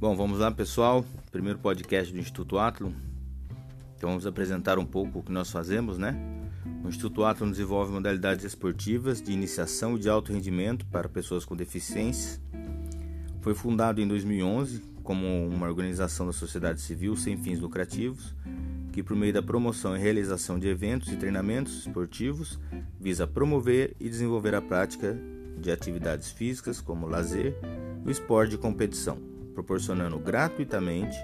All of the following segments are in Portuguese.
Bom, vamos lá pessoal, primeiro podcast do Instituto Athlon. Então vamos apresentar um pouco o que nós fazemos, né? O Instituto Athlon desenvolve modalidades esportivas de iniciação e de alto rendimento para pessoas com deficiência. Foi fundado em 2011 como uma organização da sociedade civil sem fins lucrativos, que por meio da promoção e realização de eventos e treinamentos esportivos visa promover e desenvolver a prática de atividades físicas como lazer e o esporte de competição proporcionando gratuitamente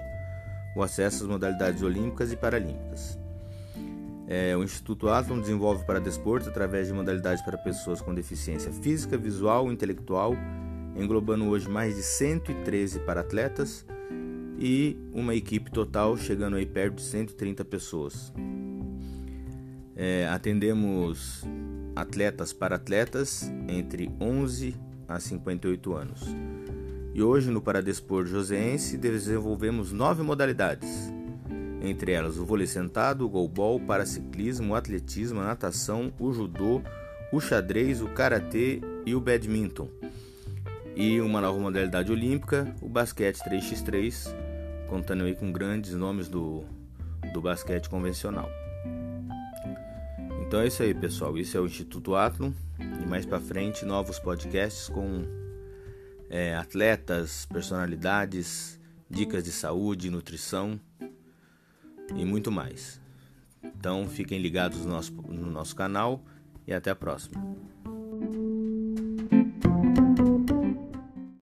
o acesso às modalidades olímpicas e paralímpicas. É, o Instituto Athlon desenvolve para desportos através de modalidades para pessoas com deficiência física, visual e intelectual, englobando hoje mais de 113 para atletas e uma equipe total chegando aí perto de 130 pessoas. É, atendemos atletas para atletas entre 11 a 58 anos. E hoje no Paradespor Joseense desenvolvemos nove modalidades, entre elas o vôlei sentado, o golbol, o paraciclismo, o atletismo, a natação, o judô, o xadrez, o karatê e o badminton. E uma nova modalidade olímpica, o basquete 3x3, contando aí com grandes nomes do, do basquete convencional. Então é isso aí, pessoal. Isso é o Instituto Athlon e mais para frente novos podcasts com é, atletas, personalidades, dicas de saúde, nutrição e muito mais. Então fiquem ligados no nosso, no nosso canal e até a próxima.